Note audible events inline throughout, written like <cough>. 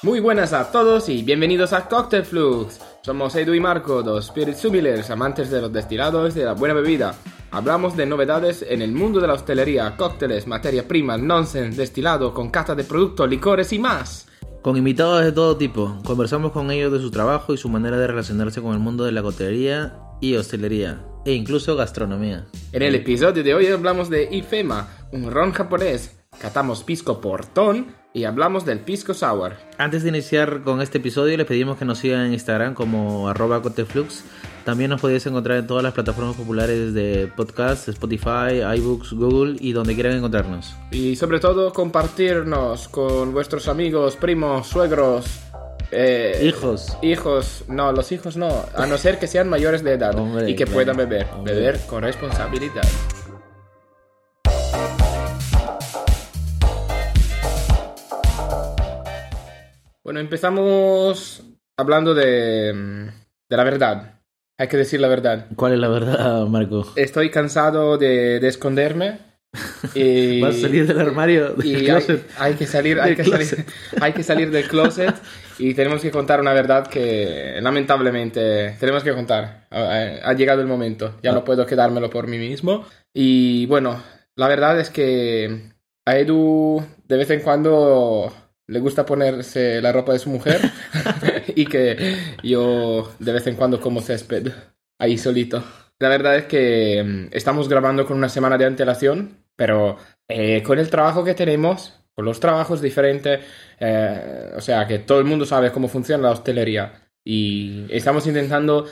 Muy buenas a todos y bienvenidos a Cocktail Flux. Somos Edu y Marco, dos Spirit Sumilers, amantes de los destilados y de la buena bebida. Hablamos de novedades en el mundo de la hostelería, cócteles, materia prima, nonsense, destilado, con cata de productos, licores y más. Con invitados de todo tipo, conversamos con ellos de su trabajo y su manera de relacionarse con el mundo de la coctelería y hostelería, e incluso gastronomía. En el episodio de hoy hablamos de Ifema, un ron japonés. Catamos pisco portón y hablamos del pisco sour. Antes de iniciar con este episodio, les pedimos que nos sigan en Instagram como arroba coctelflux. También nos podéis encontrar en todas las plataformas populares de podcast, Spotify, iBooks, Google y donde quieran encontrarnos. Y sobre todo compartirnos con vuestros amigos, primos, suegros, eh, Hijos. Hijos, no, los hijos no, a no ser que sean mayores de edad <laughs> Hombre, y que puedan beber. hombre. Beber con responsabilidad. Bueno, empezamos hablando de, de la verdad. Hay que decir la verdad. ¿Cuál es la verdad, Marco? Estoy cansado de, de esconderme. Y, <laughs> ¿Vas a salir del armario? del y hay, closet? hay que salir, hay Del que salir, <laughs> hay que salir del closet y tenemos que contar una verdad que lamentablemente tenemos que contar. Ha, ha llegado el momento, ya Ah. no puedo quedármelo por mí mismo. Y bueno, la verdad es que a Edu de vez en cuando le gusta ponerse la ropa de su mujer <laughs> y que yo de vez en cuando como césped ahí solito. La verdad es que mm, estamos grabando con una semana de antelación, pero eh, con el trabajo que tenemos, con los trabajos diferentes, eh, o sea que todo el mundo sabe cómo funciona la hostelería y estamos intentando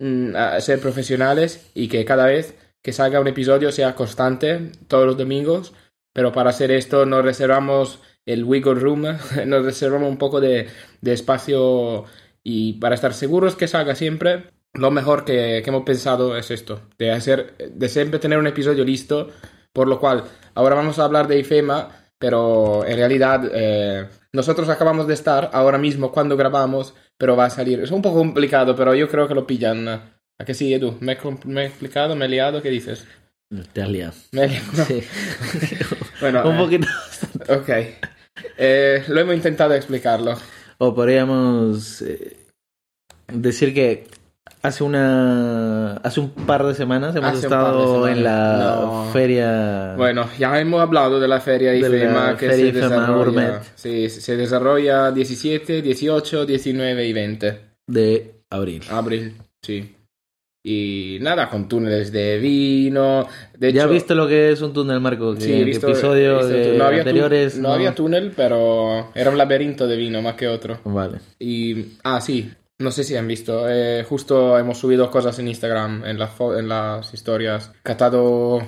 mm, ser profesionales y que cada vez que salga un episodio sea constante todos los domingos, pero para hacer esto nos reservamos el wiggle room, <laughs> nos reservamos un poco de, de espacio y para estar seguros que salga siempre, lo mejor que, que hemos pensado es esto, de hacer, de siempre tener un episodio listo, por lo cual ahora vamos a hablar de IFEMA, pero en realidad eh, nosotros acabamos de estar ahora mismo cuando grabamos, pero va a salir, es un poco complicado, pero yo creo que lo pillan. ¿A que sí, Edu? ¿Me he, me he explicado? ¿Me he liado? ¿Qué dices? Te has liado. Me he liado. Sí. <laughs> Bueno, <laughs> Un eh, poquito. Ok. Eh, lo hemos intentado explicarlo. O podríamos eh, decir que hace una hace un par de semanas hemos Hace estado semanas. en la No. feria Bueno, ya hemos hablado de la feria IFEMA que feria se IFEMA desarrolla. Sí, se desarrolla 17, 18, 19 y 20. de abril. Abril, sí. Y nada, con túneles de vino. De ¿Ya hecho, has visto lo que es un túnel, Marco? Que Sí, he visto. episodios de no anteriores. no había túnel, pero era un laberinto de vino más que otro. Vale. Y, ah, sí, no sé si han visto. eh, justo hemos subido cosas en Instagram, en, las en las historias. Catado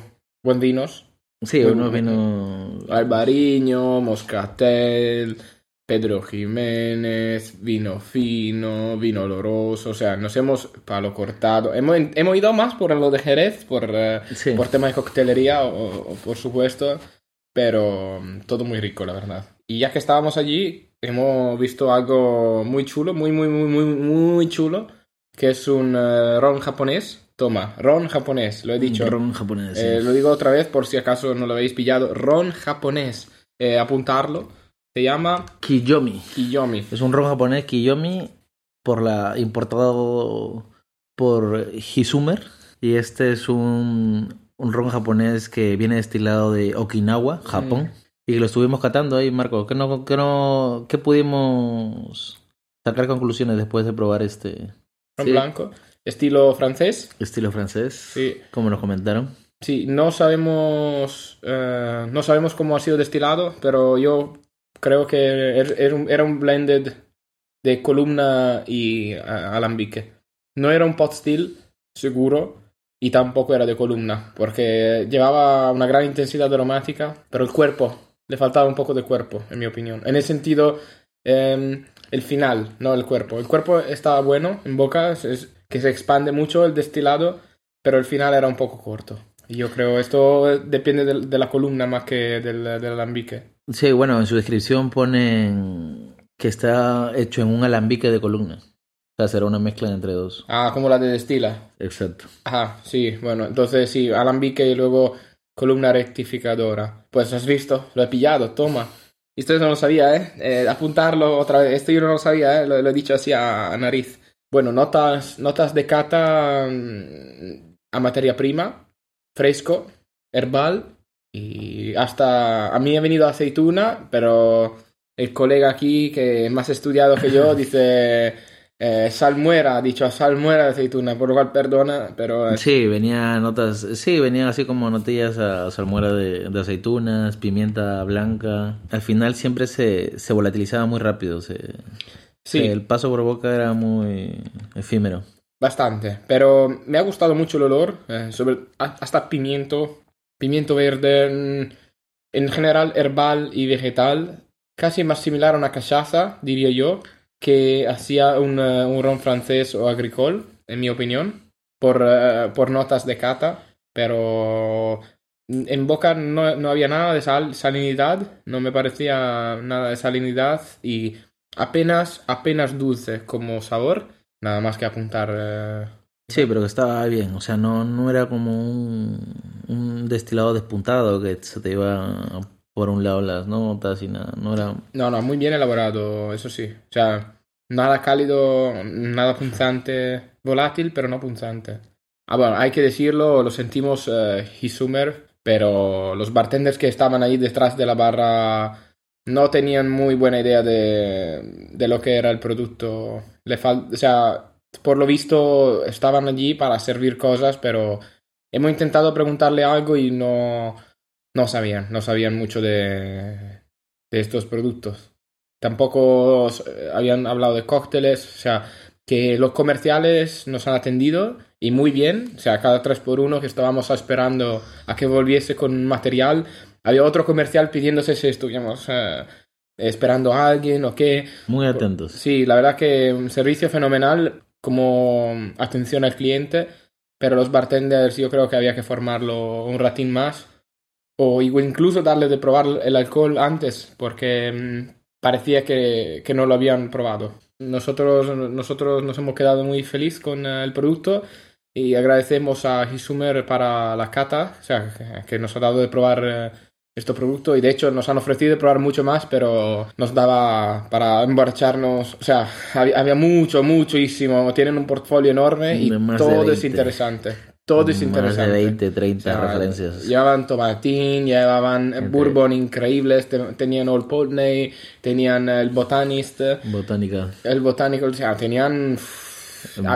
buen vinos. Sí, unos vinos. Albariño, Moscatel, Pedro Jiménez, vino fino, vino oloroso. O sea, nos hemos palo cortado. Hemos, hemos ido más por lo de Jerez, por, eh, Sí. por tema de coctelería, o- o por supuesto. Pero mm, todo muy rico, la verdad. Y ya que estábamos allí, hemos visto algo muy chulo, muy, muy, muy, muy, muy chulo, que es un eh, ron japonés. Toma, ron japonés, lo he dicho. Ron japonés. sí. Eh, lo digo otra vez por si acaso no lo habéis pillado. Ron japonés. Eh, apuntarlo. Se llama Kiyomi. Kiyomi. Es un ron japonés Kiyomi por la importado por Hisumer y este es un, un ron japonés que viene destilado de Okinawa, Japón. Y lo estuvimos catando ahí, Marco. ¿Qué, no, qué, no, qué pudimos sacar conclusiones después de probar este Ron Sí. blanco. Estilo francés. estilo francés? Sí. Como nos comentaron. Sí, no sabemos. eh, no sabemos cómo ha sido destilado, pero yo creo que er- era un, era blended de columna y alambique. No era un pot still, seguro, y tampoco era de columna, porque llevaba una gran intensidad aromática, pero el cuerpo, le faltaba un poco de cuerpo, en mi opinión. En el sentido, em, el final, no el cuerpo. El cuerpo estaba bueno en boca, es- que se expande mucho el destilado, pero el final era un poco corto. Yo creo esto depende de, la columna más que del, del alambique. Sí, bueno, en su descripción ponen que está hecho en un alambique de columna. O sea, será una mezcla entre dos. Ah, como la de destila. Exacto. Ajá, sí, bueno, entonces sí, alambique y luego columna rectificadora. Pues has visto, lo he pillado, toma. Esto yo no lo sabía, ¿eh? Eh, Apuntarlo otra vez. Esto yo no lo sabía, ¿eh? Lo, lo he dicho así a, a nariz. Bueno, notas, notas de cata mm, a materia prima, fresco, herbal y hasta a mí ha venido aceituna, pero el colega aquí que más estudiado que yo <laughs> dice eh, salmuera, ha dicho salmuera de aceituna, por lo cual perdona, pero Sí, venía notas, sí, venían así como notillas a salmuera de, de aceitunas, pimienta blanca. Al final siempre se, se volatilizaba muy rápido, se, sí, el paso por boca era muy efímero. Bastante. Pero me ha gustado mucho el olor, eh, sobre hasta pimiento, pimiento verde, mm, en general herbal y vegetal, casi más similar a una cachaza, diría yo, que hacía un, eh, un ron francés o agricole, en mi opinión, por, eh, por notas de cata, pero en boca no, no había nada de sal, salinidad, no me parecía nada de salinidad y apenas, apenas dulce como sabor, nada más que apuntar. eh, Sí, pero que estaba bien, o sea, no, no era como un, un destilado despuntado que se te iba por un lado las notas y nada, no era... No, no, muy bien elaborado, eso sí. O sea, nada cálido, nada punzante, volátil, pero no punzante. Ah, bueno, hay que decirlo, lo sentimos eh, Hisumer, pero los bartenders que estaban ahí detrás de la barra no tenían muy buena idea de, de lo que era el producto. Le fal- o sea, por lo visto estaban allí para servir cosas, pero hemos intentado preguntarle algo y no, no sabían, no sabían mucho de, de estos productos. Tampoco eh, habían hablado de cócteles, o sea, que los comerciales nos han atendido y muy bien, o sea, cada 3x1 que estábamos esperando a que volviese con material, había otro comercial pidiéndose si estuviéramos eh, esperando a alguien o qué. Muy atentos. Sí, la verdad que un servicio fenomenal como atención al cliente, pero los bartenders yo creo que había que formarlo un ratín más o incluso darle de probar el alcohol antes porque mm, parecía que, que no lo habían probado. Nosotros, nosotros nos hemos quedado muy feliz con eh, el producto y agradecemos a Hisumer para la cata, o sea, que, que nos ha dado de probar eh, este producto y de hecho nos han ofrecido probar mucho más, pero nos daba para emborracharnos, o sea, había, había mucho, muchísimo, tienen un portfolio enorme y todo es 20. interesante, todo es interesante. de 20, 30 O sea, referencias. Llevaban tomatín, llevaban Gente. bourbon increíbles, te- tenían Old Putney, tenían el Botanist, Botánica, el Botanical, o sea, tenían...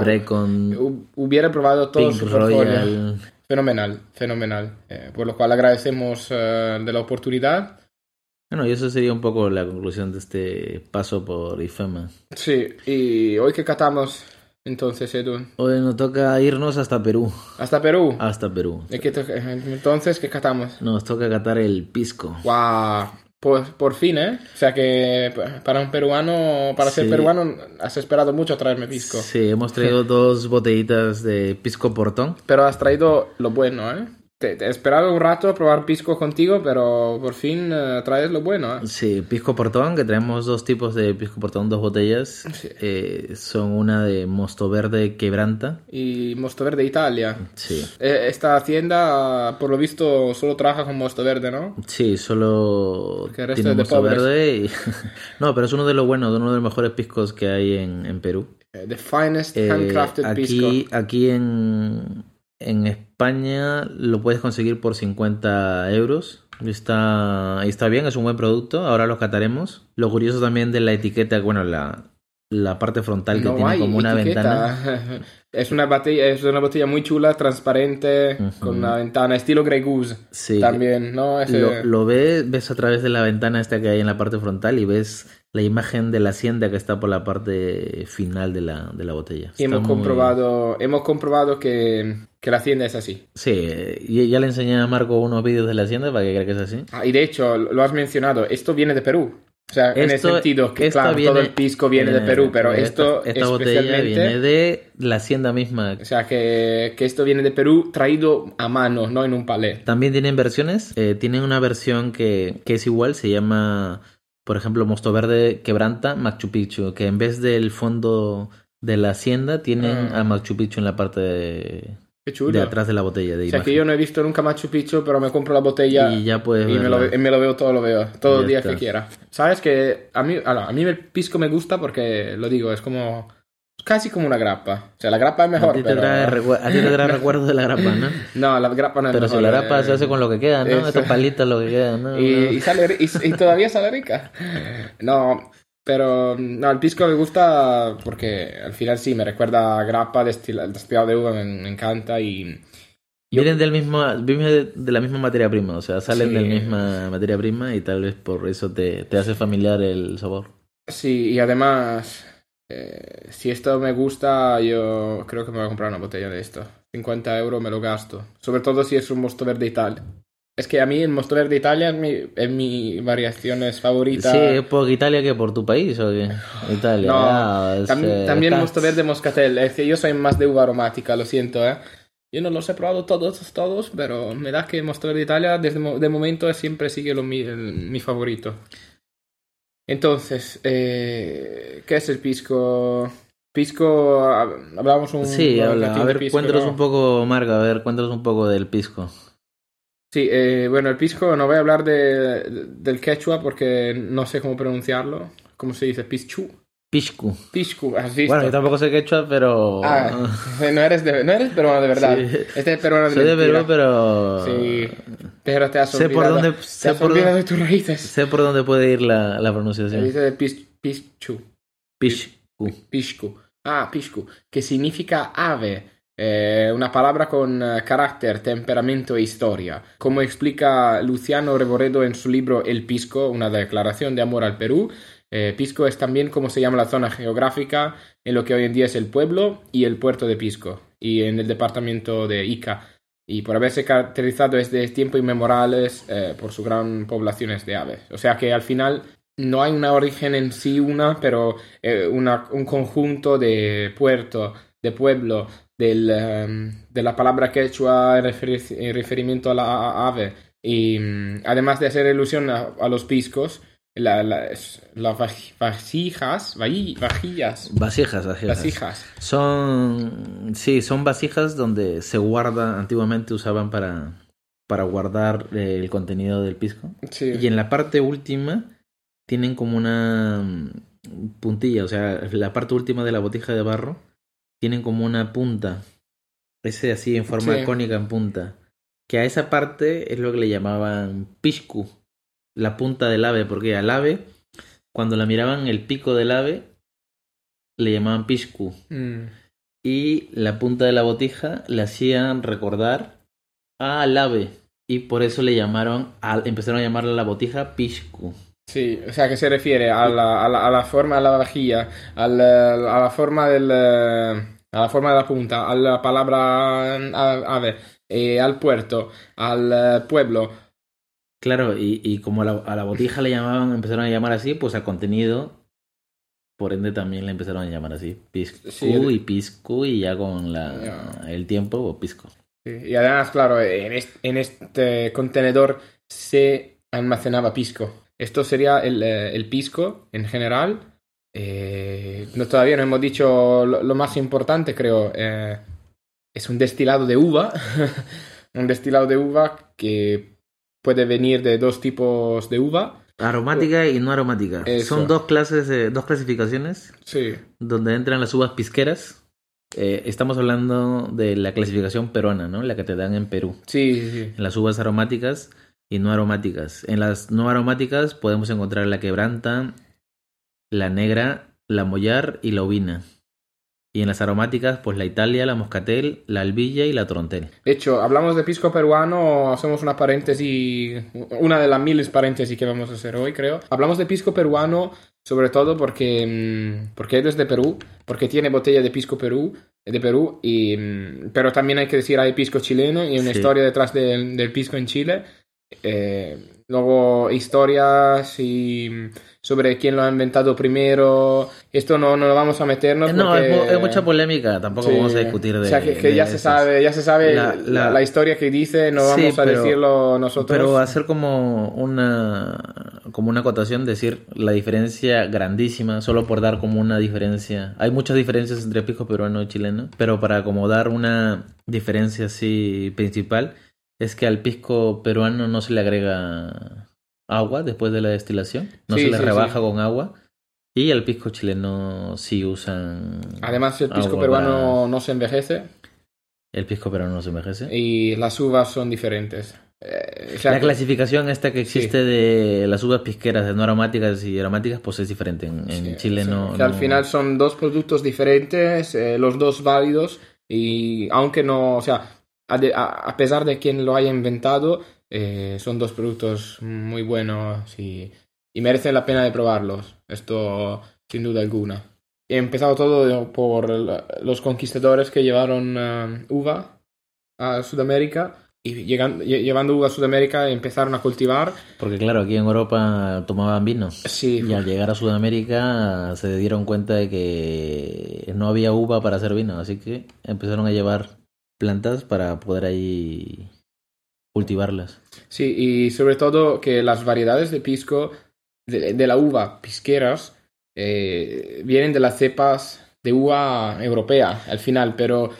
Brecon, hu- Hubiera probado todo Pink su portfolio. Royal. Fenomenal, fenomenal. Eh, por lo cual agradecemos eh, de la oportunidad. Bueno, y eso sería un poco la conclusión de este paso por IFEMA. Sí, y hoy que catamos, entonces, Edu, Hoy nos toca irnos hasta Perú. hasta Perú. Hasta Perú. ¿Y qué entonces, ¿qué catamos? Nos toca catar el pisco. ¡Guau! Por, por fin, ¿eh? O sea que pa- para un peruano, para ser peruano, has esperado mucho traerme pisco. Sí, hemos traído <laughs> dos botellitas de pisco portón. Pero has traído lo bueno, ¿eh? Te, te he esperado un rato a probar pisco contigo, pero por fin eh, traes lo bueno, ¿eh? Sí, pisco portón, que traemos dos tipos de pisco portón, dos botellas. Sí. Eh, son una de mosto verde quebranta. Y Mosto Verde Italia. Sí. Eh, Esta hacienda, por lo visto, solo trabaja con mosto verde, ¿no? Sí, solo Porque el resto tiene es de mosto pobres. verde y... <laughs> no, pero es uno de los buenos, uno de los mejores piscos que hay en, en Perú. The finest handcrafted pisco. aquí aquí en, en España lo puedes conseguir por 50 euros. Está, está bien, es un buen producto. Ahora lo cataremos. Lo curioso también de la etiqueta, bueno, la, la parte frontal que No tiene como una etiqueta. ventana. <laughs> es una botella, es una botella muy chula, transparente, con una ventana estilo Grey Goose. Sí. También, ¿no? Ese- Lo, lo ves, ves a través de la ventana esta que hay en la parte frontal y ves la imagen de la hacienda que está por la parte final de la, de la botella. y hemos muy- comprobado, hemos comprobado que, que la hacienda es así. Sí, y ya le enseñé a Marco unos vídeos de la hacienda para que crea que es así. Ah, y de hecho, lo has mencionado, esto viene de Perú. O sea, en el sentido que, claro, viene- todo el pisco viene de Perú, pero esta- esto esta botella especialmente... viene de la hacienda misma. O sea, que, que esto viene de Perú traído a mano, no en un palé. También tienen versiones. eh, tienen una versión que, que es igual, se llama, por ejemplo, Mosto Verde Quebranta Machu Picchu, que en vez del fondo de la hacienda tienen Ah. a Machu Picchu en la parte de- Qué chulo. de atrás de la botella. De O sea que yo no he visto nunca Machu Picchu, pero me compro la botella Y ya puedes y me lo, ve- me lo veo todo, lo veo, todo el día está. que quiera. ¿Sabes que a mí, ala, a mí el pisco me gusta porque, lo digo, es como casi como una grappa. O sea, la grappa es A mejor, ti te pero... trae, <laughs> a ti te trae recuerdos de la grapa, ¿no? <laughs> No, la grappa no es Pero si mejor, la grapa eh, se hace con lo que queda, ¿no? eso. Estos palitos lo que queda, ¿no? Y, No. y sale, y, y todavía sale rica. No, pero no, el pisco me gusta porque al final sí, me recuerda a grappa, destil- destilado de uva, me, me encanta y... yo- Vienen del mismo, vienen de, de la misma materia prima, o sea, salen Sí. de la misma materia prima y tal vez por eso te, te hace familiar el sabor. Sí, y además, eh, si esto me gusta, yo creo que me voy a comprar una botella de esto. 50 euros me lo gasto. Sobre todo si es un Mosto Verde Italia. Es que a mí el Mosto Verde Italia es mi, es mi variación es favorita. Sí, ¿es por Italia que por tu país o qué? Italia. No, ah, es, Tam- eh, también está- Mosto Verde Moscatel. Es que yo soy más de uva aromática, lo siento, ¿eh? Yo no los he probado todos, todos, pero me da que Mosto Verde Italia desde de momento siempre sigue lo, mi, el- mi favorito. Entonces, eh, ¿qué es el pisco? Pisco, hab- hablamos un Sí, habla. A ver, pisco, cuéntanos ¿no? un poco, Marga, a ver, cuéntanos un poco del pisco. Sí, eh, bueno, el pisco no voy a hablar de, de- del quechua porque no sé cómo pronunciarlo. ¿Cómo se dice? Pischu. Pisco. Piscu, ¿has visto? Bueno, yo tampoco sé quechua, pero... Ah, no eres, de, no eres peruano de verdad. Sí. Este es peruano de Soy de mentira. Perú, pero... Sí, pero te has Sé por olvidado, dónde- te sé por dónde- de tus raíces. Sé por dónde puede ir la, la Se pronunciación. dice pis, pischu, Pisco. piscu. Ah, piscu, que significa ave. eh, una palabra con eh, carácter, temperamento e historia. Como explica Luciano Reboredo en su libro El Pisco, una declaración de amor al Perú, eh, Pisco es también como se llama la zona geográfica en lo que hoy en día es el pueblo y el puerto de Pisco, y en el departamento de Ica. Y por haberse caracterizado desde tiempos inmemoriales eh, por su gran poblaciones de aves. O sea que al final no hay una origen en sí una, pero eh, una- un conjunto de puerto, de pueblo, del, em, de la palabra quechua en, referi- en referimiento a la ave. Y mm, además de hacer ilusión a, a los piscos, la- las vasijas, vaji- vajillas, Vasijas, vasijas. vasijas. Son, sí, son vasijas donde se guarda, antiguamente usaban para, para guardar el contenido del pisco. Sí. Y en la parte última tienen como una mm, puntilla, o sea, la parte última de la botija de barro tienen como una punta, ese así en forma Sí. cónica en punta, que a esa parte es lo que le llamaban piscu, la punta del ave, porque al ave, cuando la miraban el pico del ave, le llamaban piscu Mm. y la punta de la botija le hacían recordar al ave y por eso le llamaron a- empezaron a llamarle a la botija piscu Sí, o sea, que se refiere a la, a la, a la forma de la vajilla, al, eh, a la forma del, eh, a la forma de la punta, a la palabra eh, a- ave, eh, al puerto, al pueblo. Claro y, y como a la, a la botija le llamaban empezaron a llamar así pues al contenido por ende también le empezaron a llamar así piscu Sí, el- y piscu y ya con la el tiempo pisco Sí, Y además, claro, en este, en este contenedor se almacenaba pisco. Esto sería el, eh, el pisco en general. Eh, no, todavía no hemos dicho lo, lo más importante, creo. eh, es un destilado de uva. <laughs> un destilado de uva que puede venir de dos tipos de uva. aromática y no aromática Eso. son dos clases de- dos clasificaciones Sí. donde entran las uvas pisqueras Eh, estamos hablando de la clasificación peruana, ¿no? La que te dan en Perú. Sí, sí, sí. En las uvas aromáticas y no aromáticas. En las no aromáticas podemos encontrar la quebranta, la negra, la mollar y la ovina. Y en las aromáticas, pues la Italia, la moscatel, la albilla y la trontel. De hecho, hablamos de pisco peruano, hacemos una paréntesis, una de las miles paréntesis que vamos a hacer hoy, creo. Hablamos de pisco peruano sobre todo porque, mm, porque es de Perú, porque tiene botella de pisco Perú, de Perú, y, mm, pero también hay que decir hay pisco chileno y una Sí. historia detrás del, del pisco en Chile. Eh, luego historias y sobre quién lo ha inventado primero. Esto no, no lo vamos a meternos. No, porque... es, es mucha polémica, tampoco Sí. vamos a discutir de O sea, que, que ya se sabe, ya se sabe La- la, la- historia que dice, no Sí, vamos a pero- decirlo nosotros. Pero hacer como una como una acotación, decir la diferencia grandísima, solo por dar como una diferencia. Hay muchas diferencias entre pisco peruano y chileno, pero para como dar una diferencia así principal, es que al pisco peruano no se le agrega agua después de la destilación, no Sí, se le sí, rebaja sí. con agua. Y al pisco chileno sí usan. Además, el pisco peruano no se envejece para- El pisco peruano no se envejece. y las uvas son diferentes. Eh, o sea, La clasificación esta que Sí. existe de las uvas pisqueras de no aromáticas y aromáticas, pues es diferente. En, en Sí, Chile sí, no. que al no- final son dos productos diferentes, eh, los dos válidos, y aunque no, o sea, a, de- a- a pesar de quien lo haya inventado, eh, son dos productos muy buenos y, y merecen la pena de probarlos. Esto, sin duda alguna. He empezado todo por los conquistadores que llevaron eh, uva a Sudamérica. Y llevando uva a Sudamérica empezaron a cultivar. Porque claro, aquí en Europa tomaban vino. Sí, Y al llegar a Sudamérica se dieron cuenta de que no había uva para hacer vino, así que empezaron a llevar plantas para poder ahí cultivarlas. Sí, y sobre todo que las variedades de pisco de, de la uva pisqueras eh, vienen de las cepas de uva europea al final, pero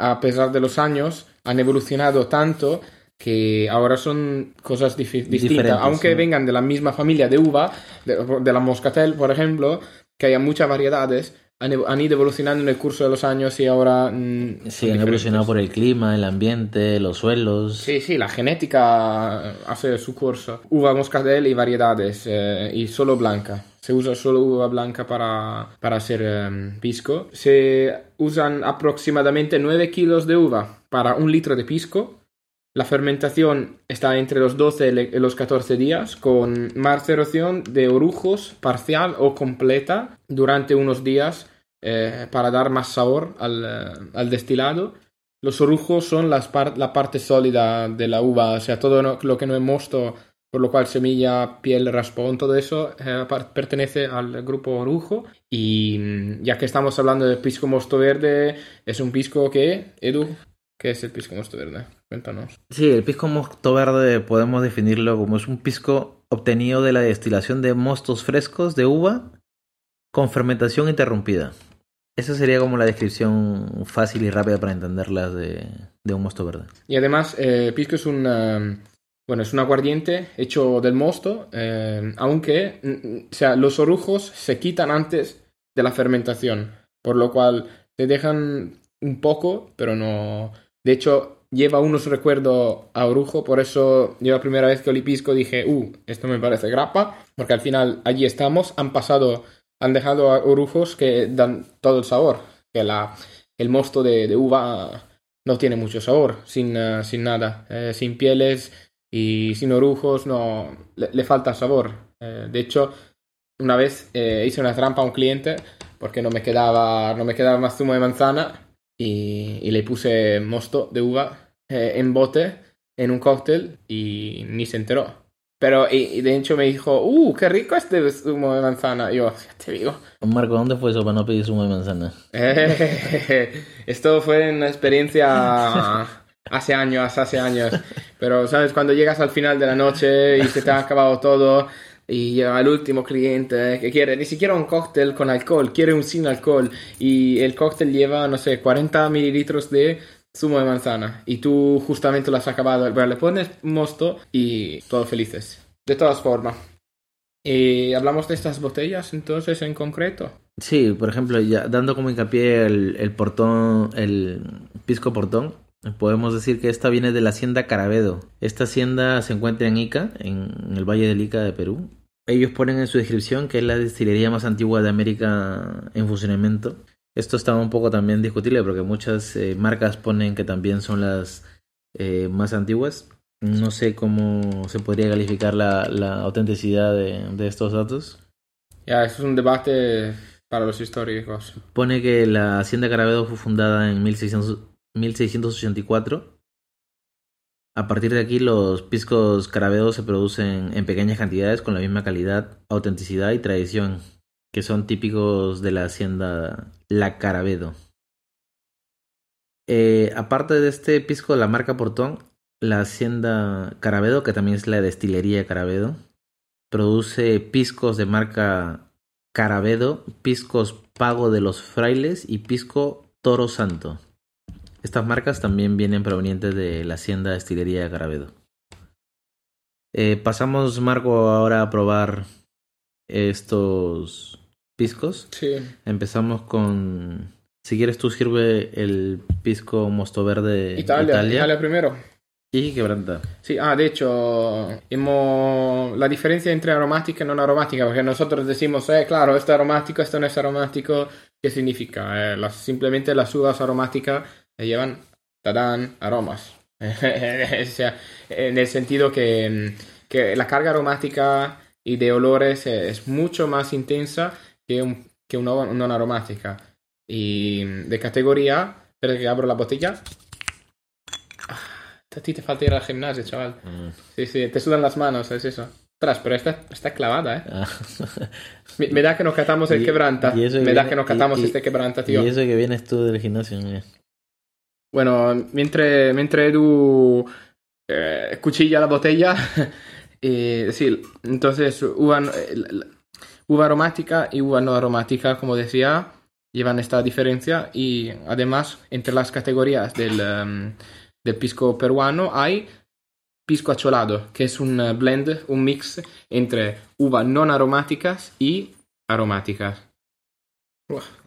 a pesar de los años han evolucionado tanto que ahora son cosas distintas, Diferentes, aunque sí. vengan de la misma familia de uva, de, de la moscatel, por ejemplo, que haya muchas variedades, han, ido evolucionando en el curso de los años y ahora... mm, son Sí, han evolucionado por el clima, el ambiente, los suelos. Sí, sí, la genética hace su curso. Uva moscatel y variedades, eh, y solo blanca. Se usa solo uva blanca para, para hacer eh, pisco. Se usan aproximadamente 9 kilos de uva para un litro de pisco. La fermentación está entre los 12 y los 14 días, con maceración de orujos parcial o completa durante unos días eh, para dar más sabor al, eh, destilado. Los orujos son la parte sólida de la uva, o sea, todo lo que no es mosto, por lo cual semilla, piel, raspón, todo eso eh, pertenece al grupo orujo. Y mm, ya que estamos hablando de pisco mosto verde, es un pisco que, Edu, ¿qué es el pisco mosto verde? Cuéntanos. Sí, el pisco mosto verde podemos definirlo como es un pisco obtenido de la destilación de mostos frescos de uva con fermentación interrumpida. Esa sería como la descripción fácil y rápida para entenderlas de, de un mosto verde. Y además, eh, pisco es un, bueno, es un aguardiente hecho del mosto, eh, aunque, mm, mm, o sea, los orujos se quitan antes de la fermentación, por lo cual te dejan un poco, pero no. De hecho, lleva unos recuerdos a orujo, por eso yo la primera vez que olí pisco dije, uh, esto me parece grapa, porque al final allí estamos, han pasado, han dejado a orujos que dan todo el sabor, que la, el mosto de, uva no tiene mucho sabor, sin, eh, sin nada, eh, sin pieles y sin orujos, no, le, le falta sabor. Eh, de hecho, una vez eh, hice una trampa a un cliente porque no me quedaba, no me quedaba más zumo de manzana y, y le puse mosto de uva eh, en bote en un cóctel y ni se enteró. Pero y, y de hecho me dijo, ¡uh, qué rico este zumo de manzana! Y yo, ya te digo. Marco, ¿dónde fue eso para no pedir zumo de manzana? Eh, <laughs> esto fue una experiencia <laughs> hace años, hace años. Pero, ¿sabes? Cuando llegas al final de la noche y se te ha acabado todo y el último cliente que quiere ni siquiera un cóctel con alcohol, quiere un sin alcohol y el cóctel lleva, no sé, 40 mililitros de zumo de manzana y tú justamente lo has acabado. Bueno, le pones mosto y todos felices. De todas formas. Y hablamos de estas botellas entonces en concreto. Sí, por ejemplo, ya dando como hincapié el, el portón, el pisco portón, podemos decir que esta viene de la hacienda Carabedo. Esta hacienda se encuentra en Ica, en el Valle del Ica de Perú. Ellos ponen en su descripción que es la destilería más antigua de América en funcionamiento. Esto está un poco también discutible porque muchas eh, marcas ponen que también son las eh, más antiguas. No sé cómo se podría calificar la, la autenticidad de, de estos datos. Ya, eso es un debate para los históricos. Pone que la hacienda Carabedo fue fundada en 1600 1684 A partir de aquí, los piscos carabedos se producen en pequeñas cantidades con la misma calidad, autenticidad y tradición que son típicos de la hacienda La Carabedo. Eh, aparte de este pisco de la marca Portón, la hacienda Carabedo, que también es la destilería Carabedo, produce piscos de marca Carabedo, piscos Pago de los Frailes y pisco Toro Santo. Estas marcas también vienen provenientes de la hacienda destilería Carabedo. Eh, pasamos, Marco, ahora a probar estos piscos. Sí. Empezamos con. Si quieres, tú sirve el pisco mosto verde Italia, Italia, Italia primero. y quebranta. Sí, ah, de hecho, hemos... la diferencia entre aromática y no aromática, porque nosotros decimos, eh, claro, esto es aromático, esto no es aromático, ¿qué significa? Eh, las- simplemente las uvas aromáticas llevan, tadán, aromas. <laughs> o sea, en el sentido que, mm, que la carga aromática y de olores eh, es mucho más intensa que, un, que una no aromática. Y mm, de categoría, espera que abro la botella. Ah, A ti te falta ir al gimnasio, chaval. Sí, sí, te sudan las manos, es eso. Ostras, pero esta está clavada, ¿eh? Ah. Me, me da que nos catamos el Y- quebranta. y eso Me que da viene- que nos catamos y- este quebranta, tío. Y eso que vienes tú del gimnasio. Bueno, mentre, mentre Edu eh, cuchilla la botella, <laughs> sí, entonces uva, eh, uva aromática y uva no aromática, como decía, llevan esta diferencia y además entre las categorías del, em, del pisco peruano hay pisco acholado, que es un blend, un mix entre uvas no aromáticas y aromáticas.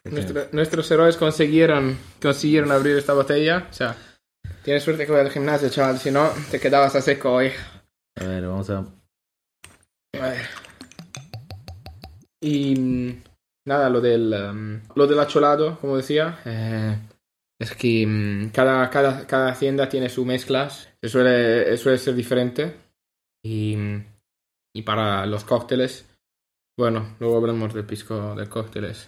Nuestro- nuestros héroes consiguieron, consiguieron abrir esta botella. O sea, tienes suerte que voy al gimnasio, chaval. Si no, te quedabas a seco hoy. A ver, vamos a. A ver. Y mm, nada, lo del, em, lo del acholado, como decía, eh, es que mm, cada, cada, cada hacienda tiene sus mezclas, suele, suele ser diferente. Y, mm, y para los cócteles, bueno, luego hablamos del pisco de cócteles.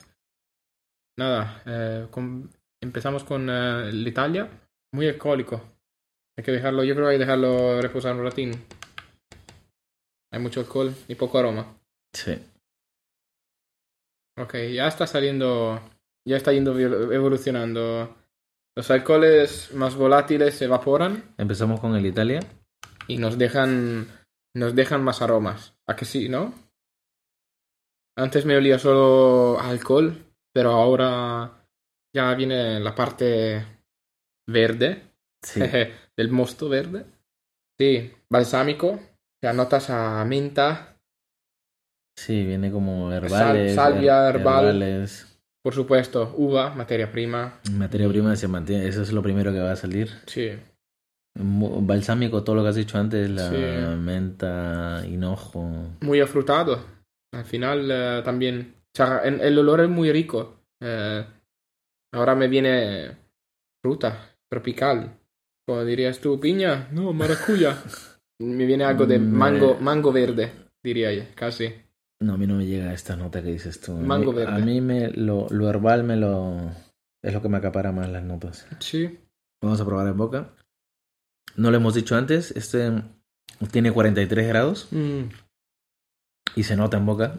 Nada, eh, con- empezamos con eh, el Italia, muy alcohólico. Hay que dejarlo, yo creo que hay que dejarlo reposar un ratín. Hay mucho alcohol y poco aroma. Sí. Ok, ya está saliendo, ya está yendo evol- evolucionando. Los alcoholes más volátiles se evaporan Empezamos con el Italia. y nos dejan, nos dejan más aromas. ¿A que sí, no? Antes me olía solo alcohol, pero ahora ya viene la parte verde, Sí. <laughs> del mosto verde. Sí, balsámico, ya notas a menta, Sí, viene como herbales. salvia, her- herbal. herbales. por supuesto, uva, materia prima. Materia prima se mantiene. Eso es lo primero que va a salir. Sí, Balsámico, todo lo que has dicho antes, la Sí. menta, hinojo. muy afrutado. Al final eh, también, sea, en- el olor es muy rico. Eh, ahora me viene fruta tropical. Como dirías tú, piña, no, maracuya. me viene algo de Mm, mango, eh. mango verde, diría yo, casi. No, a mí no me llega esta nota que dices tú. A mí- Mango a verde. mí me, lo, lo herbal me lo... Es lo que me acapara más las notas. Sí. Vamos a probar en boca. No lo hemos dicho antes, este tiene 43 grados Mm, y se nota en boca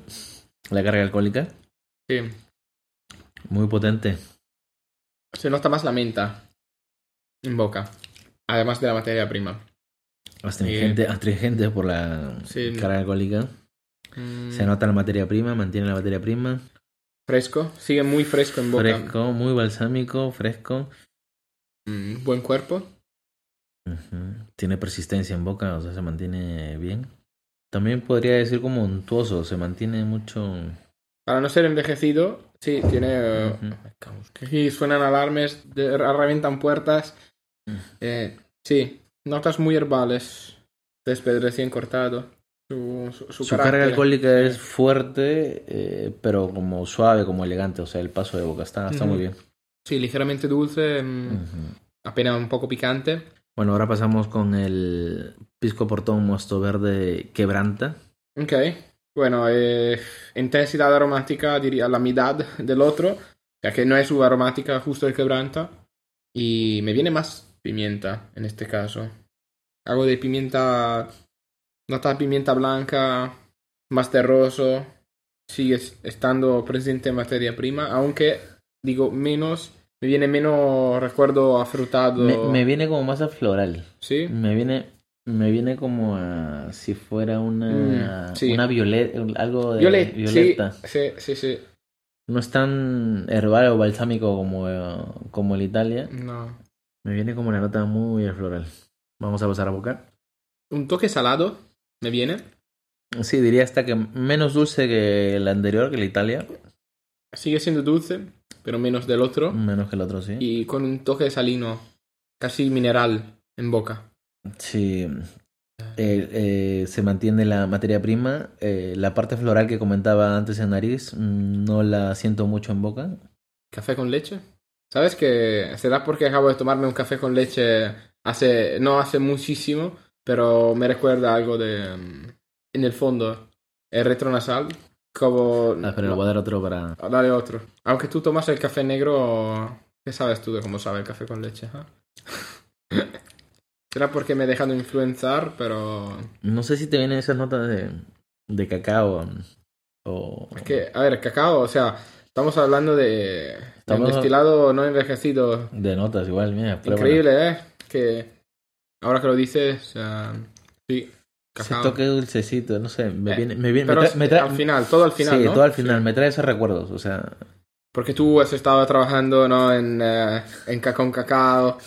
la carga alcohólica. sí. Muy potente. Se nota más la menta en boca, además de la materia prima. Astringente, astringente por la Sí. carga alcohólica. Mm, Se nota la materia prima, mantiene la materia prima. Fresco, sigue muy fresco en boca. Fresco, muy balsámico, fresco. Mm, buen cuerpo. Tiene persistencia en boca, o sea, se mantiene bien. También podría decir como untuoso, se mantiene mucho. Para no ser envejecido, sí, tiene... Aquí suenan alarmes, de- reventan puertas. Eh, sí, notas muy herbales. Césped recién cortado. Su, su, su Su carácter. carga alcohólica es fuerte, eh, pero como suave, como elegante, o sea, el paso de boca está, está muy bien. Sí, ligeramente dulce, mm, apenas un poco picante. Bueno, ahora pasamos con el pisco portón mosto verde quebranta. Ok. Bueno, eh, intensidad aromática, diría la mitad del otro. Ya que no es uva aromática, justo el quebranta. Y me viene más pimienta en este caso. algo de pimienta, nota de pimienta blanca, más terroso, sigue estando presente en materia prima, aunque digo menos, me viene menos recuerdo afrutado. Me, me viene como más a floral. ¿Sí? Me viene, me viene como a si fuera una, Mm, sí. una violeta, algo de Violet, violeta. Sí, sí, sí. No es tan herbal o balsámico como, como el Italia. No. Me viene como una nota muy floral. Vamos a pasar a boca. Un toque salado me viene. Sí, diría hasta que menos dulce que el anterior, que el Italia. Sigue siendo dulce, pero menos del otro. Menos que el otro, sí. Y con un toque salino, casi mineral en boca. Sí. Eh, eh, se mantiene la materia prima. Eh, la parte floral que comentaba antes en nariz, mm, no la siento mucho en boca. ¿Café con leche? ¿Sabes que será porque acabo de tomarme un café con leche hace no hace muchísimo, pero me recuerda algo de mm, en el fondo el retronasal como Ah, pero le voy a dar otro para. Ah, Dale otro. Aunque tú tomas el café negro, ¿qué sabes tú de cómo sabe el café con leche? ah? Será porque me he dejado influenciar, pero No sé si te vienen esas notas de, de cacao. O. es que a ver, cacao, o sea, estamos hablando de, de un Estamos- destilado no envejecido De notas, igual, mira. Increíble, ¿eh? Que ahora que lo dices, eh, sí, cacao. toque dulcecito, no sé. Me Eh, viene. Me viene Pero me me al final, todo al final, Sí, ¿no? todo al final. Sí. Me trae esos recuerdos. O sea. Porque tú has estado trabajando, ¿no? En, eh, en con cacao.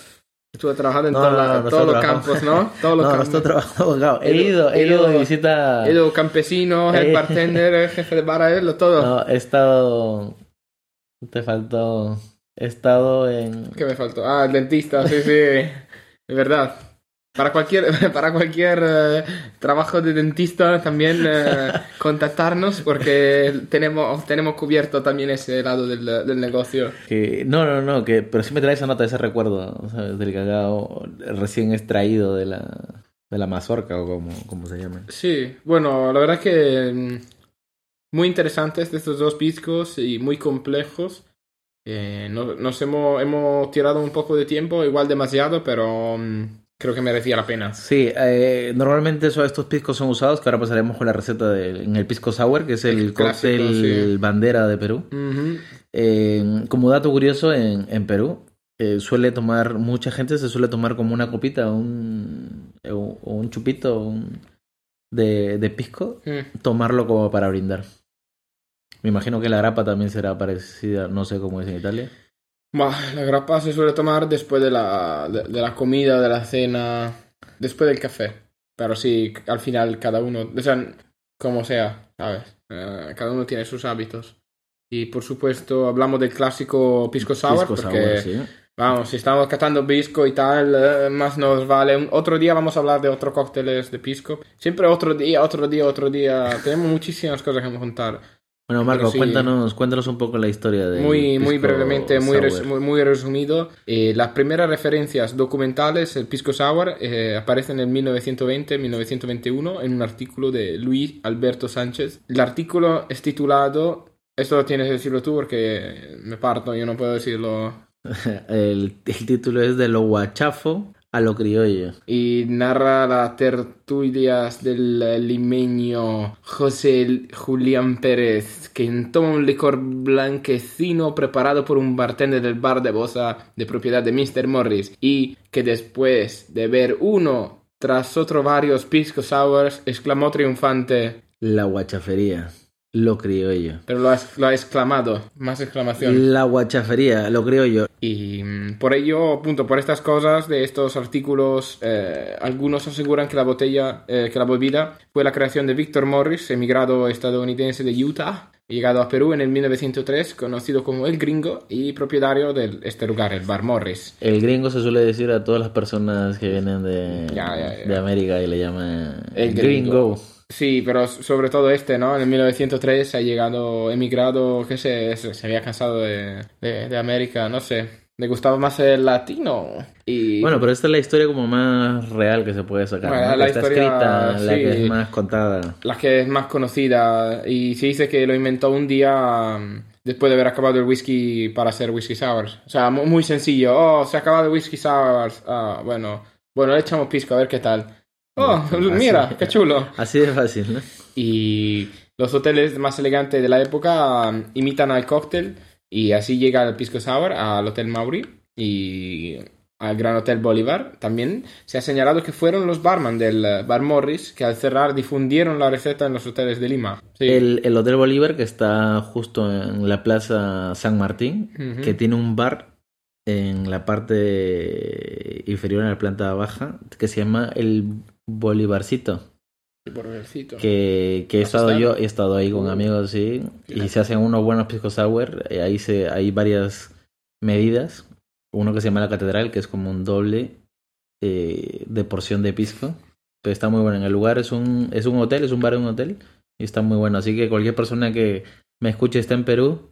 Estuve trabajando en No, toda no, la- no, no todos los campos, ¿no? <laughs> Todos los campos. He ido- he ido de visita. He ido campesino, el <laughs> bartender, el jefe de bar, lo todo. No, he estado. Te faltó. He estado en. ¿Qué me faltó? Ah, el dentista, sí, sí. <laughs> De verdad. Para cualquier, <laughs> para cualquier eh, trabajo de dentista también eh, <laughs> contactarnos porque tenemos, tenemos cubierto también ese lado del, del negocio. Que, no, no, no, que, pero sí me trae esa nota, ese recuerdo, ¿sabes? Del cacao recién extraído de la, de la mazorca o como, como se llama. Sí, bueno, la verdad es que mm, muy interesantes estos dos piscos y muy complejos. Eh, no- nos hemos, hemos tirado un poco de tiempo, igual demasiado, pero mm, creo que merecía la pena. Sí, eh, normalmente eso- estos piscos son usados, que ahora pasaremos con la receta de, en el pisco sour, que es el, El clásico, cóctel sí. bandera de Perú. Eh, como dato curioso, en, en Perú eh, suele tomar, mucha gente se suele tomar como una copita, un, o o un chupito un- de, de pisco, Mm. tomarlo como para brindar. Me imagino que la grapa también será parecida, no sé cómo es en Italia. Bah, la grappa se suele tomar después de la, de, de la comida, de la cena, después del café. Pero sí, al final cada uno, o sea, como sea, ¿sabes? Eh, cada uno tiene sus hábitos. Y por supuesto hablamos del clásico pisco sour, Pisco porque sour, sí. vamos, si estamos catando pisco y tal, eh, más nos vale. Otro día vamos a hablar de otros cócteles de pisco. Siempre otro día, otro día, otro día. Tenemos muchísimas cosas que contar. Bueno, Marco, sí. cuéntanos, cuéntanos un poco la historia de Muy, muy brevemente, muy, res- muy, muy resumido. Eh, las primeras referencias documentales, el Pisco Sour, eh, aparecen en 1920-1921 en un artículo de Luis Alberto Sánchez. El artículo es titulado, esto lo tienes que decirlo tú porque me parto, yo no puedo decirlo, <laughs> el, el título es de lo guachafo a lo criollo. y narra las tertulias del limeño José Julián Pérez, quien toma un licor blanquecino preparado por un bartender del bar de Bosa de propiedad de Mr. Morris, y que después de ver uno tras otro varios pisco sours, exclamó triunfante, La guachafería, lo criollo. pero lo ha, lo ha exclamado, más exclamación. La guachafería, lo criollo. Y mm, por ello, punto, por estas cosas de estos artículos, eh, algunos aseguran que la botella, eh, que la bebida fue la creación de Victor Morris, emigrado estadounidense de Utah, llegado a Perú en el 1903, conocido como El Gringo y propietario de este lugar, el Bar Morris. El gringo se suele decir a todas las personas que vienen de, Ya, ya, ya. de América y le llaman El gringo. Sí, pero sobre todo este, ¿no? En el 1903 ha llegado, emigrado, que se, se, había cansado de, de, de América, no sé. Le gustaba más el latino. Y Bueno, pero esta es la historia como más real que se puede sacar. Bueno, ¿no? la que está historia, escrita, la que es más contada. la que es más conocida y se dice que lo inventó un día mm, después de haber acabado el whisky para hacer whisky sours. O sea, mu- muy sencillo. Oh, se ha acabado el whisky sours. Ah, bueno, Bueno, le echamos pisco a ver qué tal. Oh, Así- mira, qué chulo. Así de fácil, ¿no? Y los hoteles más elegantes de la época um, imitan al cóctel y así llega el pisco sour al Hotel Mauri y al Gran Hotel Bolívar. También se ha señalado que fueron los barman del eh, Bar Morris que al cerrar difundieron la receta en los hoteles de Lima. Sí. El, el Hotel Bolívar, que está justo en la Plaza San Martín, que tiene un bar en la parte inferior, en la planta baja, que se llama el Vercito. Que, que he ¿Has estado yo, he estado ahí con Uh, amigos, sí, y se hacen unos buenos pisco sour. Ahí se, hay varias medidas. Uno que se llama la catedral, que es como un doble eh, de porción de pisco. Pero está muy bueno. En el lugar es un, es un hotel, es un bar de un hotel. Y está muy bueno. Así que cualquier persona que me escuche esté en Perú,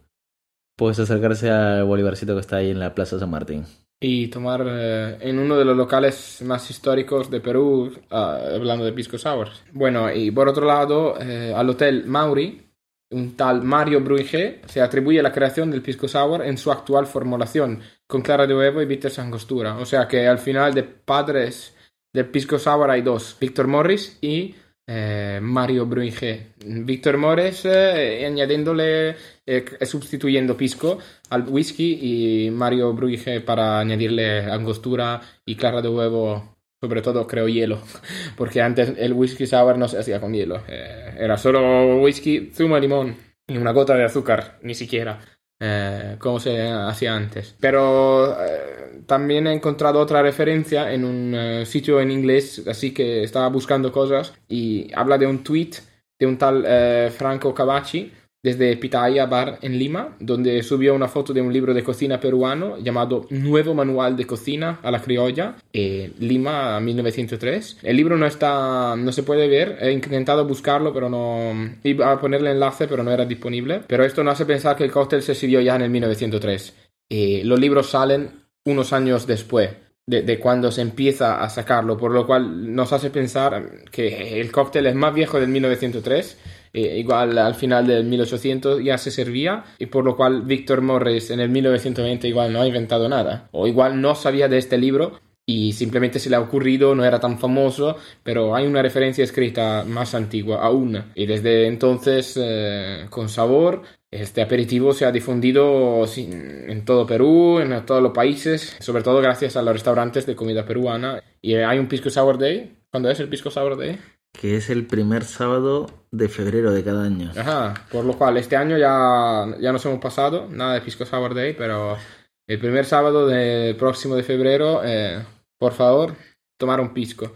puedes acercarse al Bolivarcito que está ahí en la Plaza San Martín. Y tomar eh, en uno de los locales más históricos de Perú, ah, hablando de pisco sour. Bueno, y por otro lado, eh, al Hotel Mauri, un tal Mario Bruige se atribuye la creación del pisco sour en su actual formulación, con clara de huevo y bitters angostura. O sea que al final de padres del pisco sour hay dos, Víctor Morris y eh, Mario Bruige. Víctor Morris eh, añadiéndole, eh, sustituyendo pisco al whisky y Mario Bruige para añadirle angostura y clara de huevo, sobre todo creo hielo, <laughs> porque antes el whisky sour no se hacía con hielo, eh, era solo whisky, zumo de limón y una gota de azúcar, ni siquiera. eh, como se hacía antes. Pero eh, también he encontrado otra referencia en un sitio en inglés, así que estaba buscando cosas y habla de un tweet de un tal Franco Cavacci desde Pitaya Bar en Lima, donde subió una foto de un libro de cocina peruano llamado Nuevo Manual de Cocina a la Criolla, eh, Lima 1903. El libro no está, no se puede ver, he intentado buscarlo, pero no, iba a ponerle enlace, pero no era disponible. Pero esto no hace pensar que el cóctel se sirvió ya en el 1903. Eh, los libros salen unos años después. De, de cuando se empieza a sacarlo, por lo cual nos hace pensar que el cóctel es más viejo del 1903 eh, igual al final del 1800 ya se servía y por lo cual Victor Morris en el 1920 igual no ha inventado nada o igual no sabía de este libro y simplemente se le ha ocurrido, no era tan famoso, pero hay una referencia escrita más antigua aún. Y desde entonces eh, con sabor este aperitivo se ha difundido en todo Perú, en todos los países, sobre todo gracias a los restaurantes de comida peruana y hay un Pisco Sour Day. ¿Cuándo es el Pisco Sour Day? Que es el primer sábado de febrero de cada año. Ajá, por lo cual este año ya, ya nos hemos pasado, nada de Pisco Sour Day, pero el primer sábado del próximo de febrero, eh, por favor, tomar un pisco.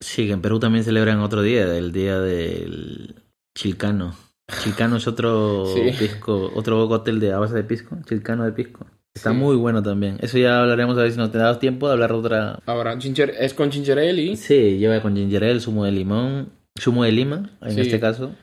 Sí, que en Perú también celebran otro día, el día del chilcano. Chilcano es otro Sí. pisco, otro cóctel de a base de pisco, chilcano de pisco. Está Sí. muy bueno también. Eso ya hablaremos a ver si nos te da tiempo de hablar de otra. Ahora, ginger, es con ginger ale y, Sí, lleva con ginger ale, zumo de limón, zumo de lima, en Sí. este caso,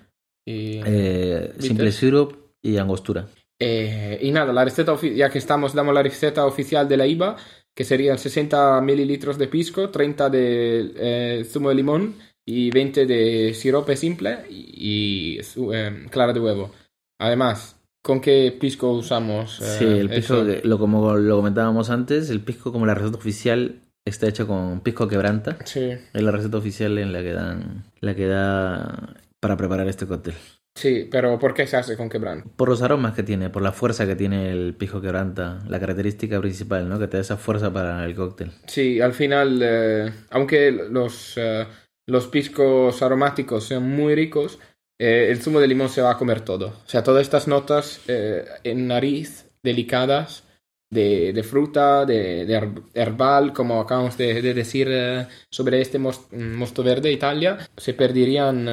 y, eh, simple syrup y angostura. eh, y nada, la receta, ya que estamos, damos la receta oficial de la IVA, que serían 60 mililitros de pisco, 30 de eh, zumo de limón y 20 de sirope simple y, y eh, clara de huevo. Además, ¿con qué pisco usamos? eh, Sí, el pisco, que- lo, como lo comentábamos antes, el pisco como la receta oficial está hecho con pisco quebranta. Sí, Es la receta oficial en la que dan, la que da para preparar este cóctel. sí, pero ¿por qué se hace con quebranta? Por los aromas que tiene, por la fuerza que tiene el pisco quebranta, la característica principal, ¿no? Que te da esa fuerza para el cóctel. Sí, al final, eh, aunque los, eh, los piscos aromáticos sean muy ricos, eh, el zumo de limón se va a comer todo. O sea, todas estas notas eh, en nariz delicadas de, de fruta, de, de herb- herbal, como acabamos de, de decir eh, sobre este mos- mosto verde Italia, se perderían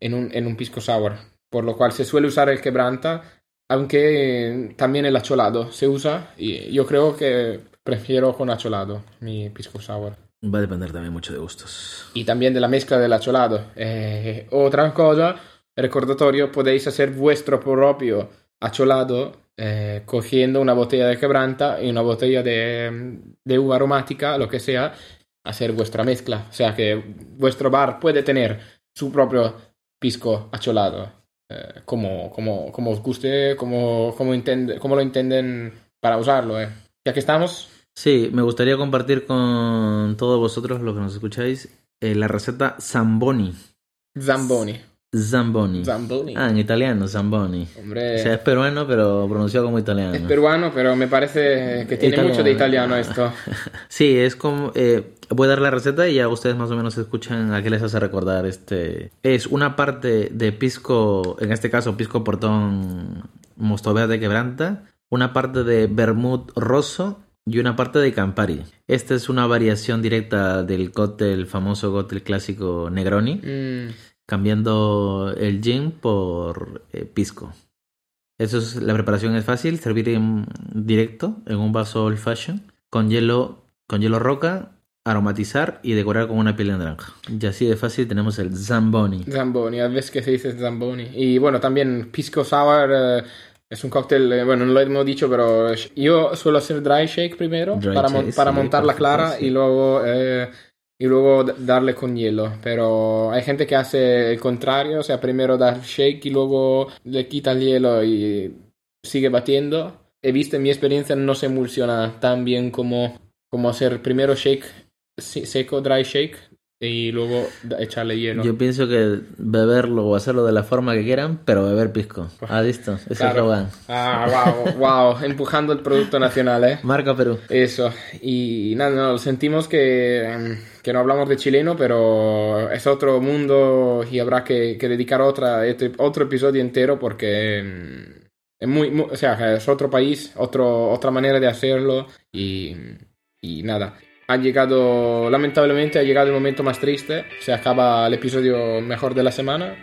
en, un, en un pisco sour. Por lo cual se suele usar el quebranta, aunque también el acholado se usa y yo creo que prefiero con acholado mi pisco sour. Va a depender también mucho de gustos. Y también de la mezcla del acholado. Eh, otra cosa, recordatorio, podéis hacer vuestro propio acholado eh, cogiendo una botella de quebranta y una botella de, de uva aromática, lo que sea, hacer vuestra mezcla. O sea que vuestro bar puede tener su propio pisco acholado, eh, como, como, como os guste, como, como, como lo entienden para usarlo. eh. Ya que estamos, Sí, me gustaría compartir con todos vosotros, los que nos escucháis, eh, la receta Zamboni. Zamboni. Zamboni. Zamboni. Ah, en italiano, Zamboni. Hombre, O sea, es peruano, pero pronunciado como italiano. es peruano, pero me parece que tiene Italiano. mucho de italiano esto. <laughs> Sí, es como... eh, voy a dar la receta y ya ustedes más o menos escuchan a qué les hace recordar este... Es una parte de pisco, en este caso pisco portón mosto verde quebranta, una parte de vermut rosso y una parte de campari. Esta es una variación directa del cóctel, el famoso cóctel clásico Negroni, Mm, cambiando el gin por eh, pisco. Eso es, la preparación es fácil, servir en directo en un vaso old fashion con hielo, con hielo roca, aromatizar y decorar con una piel de naranja. Y así de fácil tenemos el Zamboni. Zamboni, a veces que se dice Zamboni. Y bueno, también Pisco Sour eh, es un cóctel, eh, bueno, no lo hemos dicho, pero yo suelo hacer dry shake primero Dry para, mon- para sí, montar la clara sí. y luego... eh, y luego darle con hielo, pero hay gente que hace el contrario, o sea, primero da el shake y luego le quita el hielo y sigue batiendo. He visto en mi experiencia no se emulsiona tan bien como, como hacer primero shake se- seco, dry shake y luego echarle hielo. Yo pienso que beberlo o hacerlo de la forma que quieran, pero beber pisco. ¿Has visto? Ese Claro. eslogan. Ah, wow, wow, empujando el producto nacional, ¿eh? Marca Perú. Eso, y nada, no, sentimos que, mm, que no hablamos de chileno, pero es otro mundo y habrá que, que dedicar otra, este- otro episodio entero porque mm, es muy, muy- o sea, es otro país, otro, otra manera de hacerlo y, y nada. Ha llegado, lamentablemente ha llegado el momento más triste, se acaba el episodio mejor de la semana,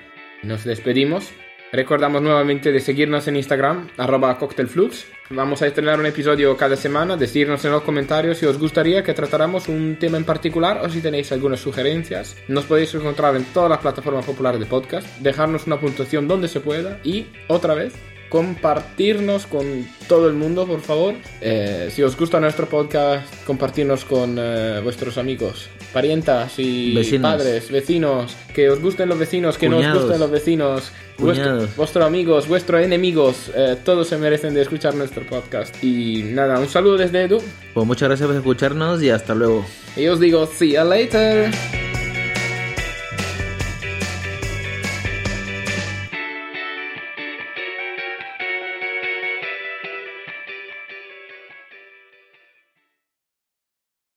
nos despedimos. Recordamos nuevamente de seguirnos en Instagram, arroba cocktailflux. Vamos a estrenar un episodio cada semana, decirnos en los comentarios si os gustaría que tratáramos un tema en particular o si tenéis algunas sugerencias. Nos podéis encontrar en todas las plataformas populares de podcast, dejarnos una puntuación donde se pueda y, otra vez, compartirnos con todo el mundo, por favor. Eh, si os gusta nuestro podcast, compartirnos con eh, vuestros amigos, parientas y Vecinos. padres, vecinos. Que os gusten los vecinos, que no os gusten los vecinos. Vuestro-. Vuestros amigos, vuestros enemigos, eh, todos se merecen de escuchar nuestro podcast. Y nada, un saludo desde Edu. Pues muchas gracias por escucharnos y hasta luego. Y os digo, see you later.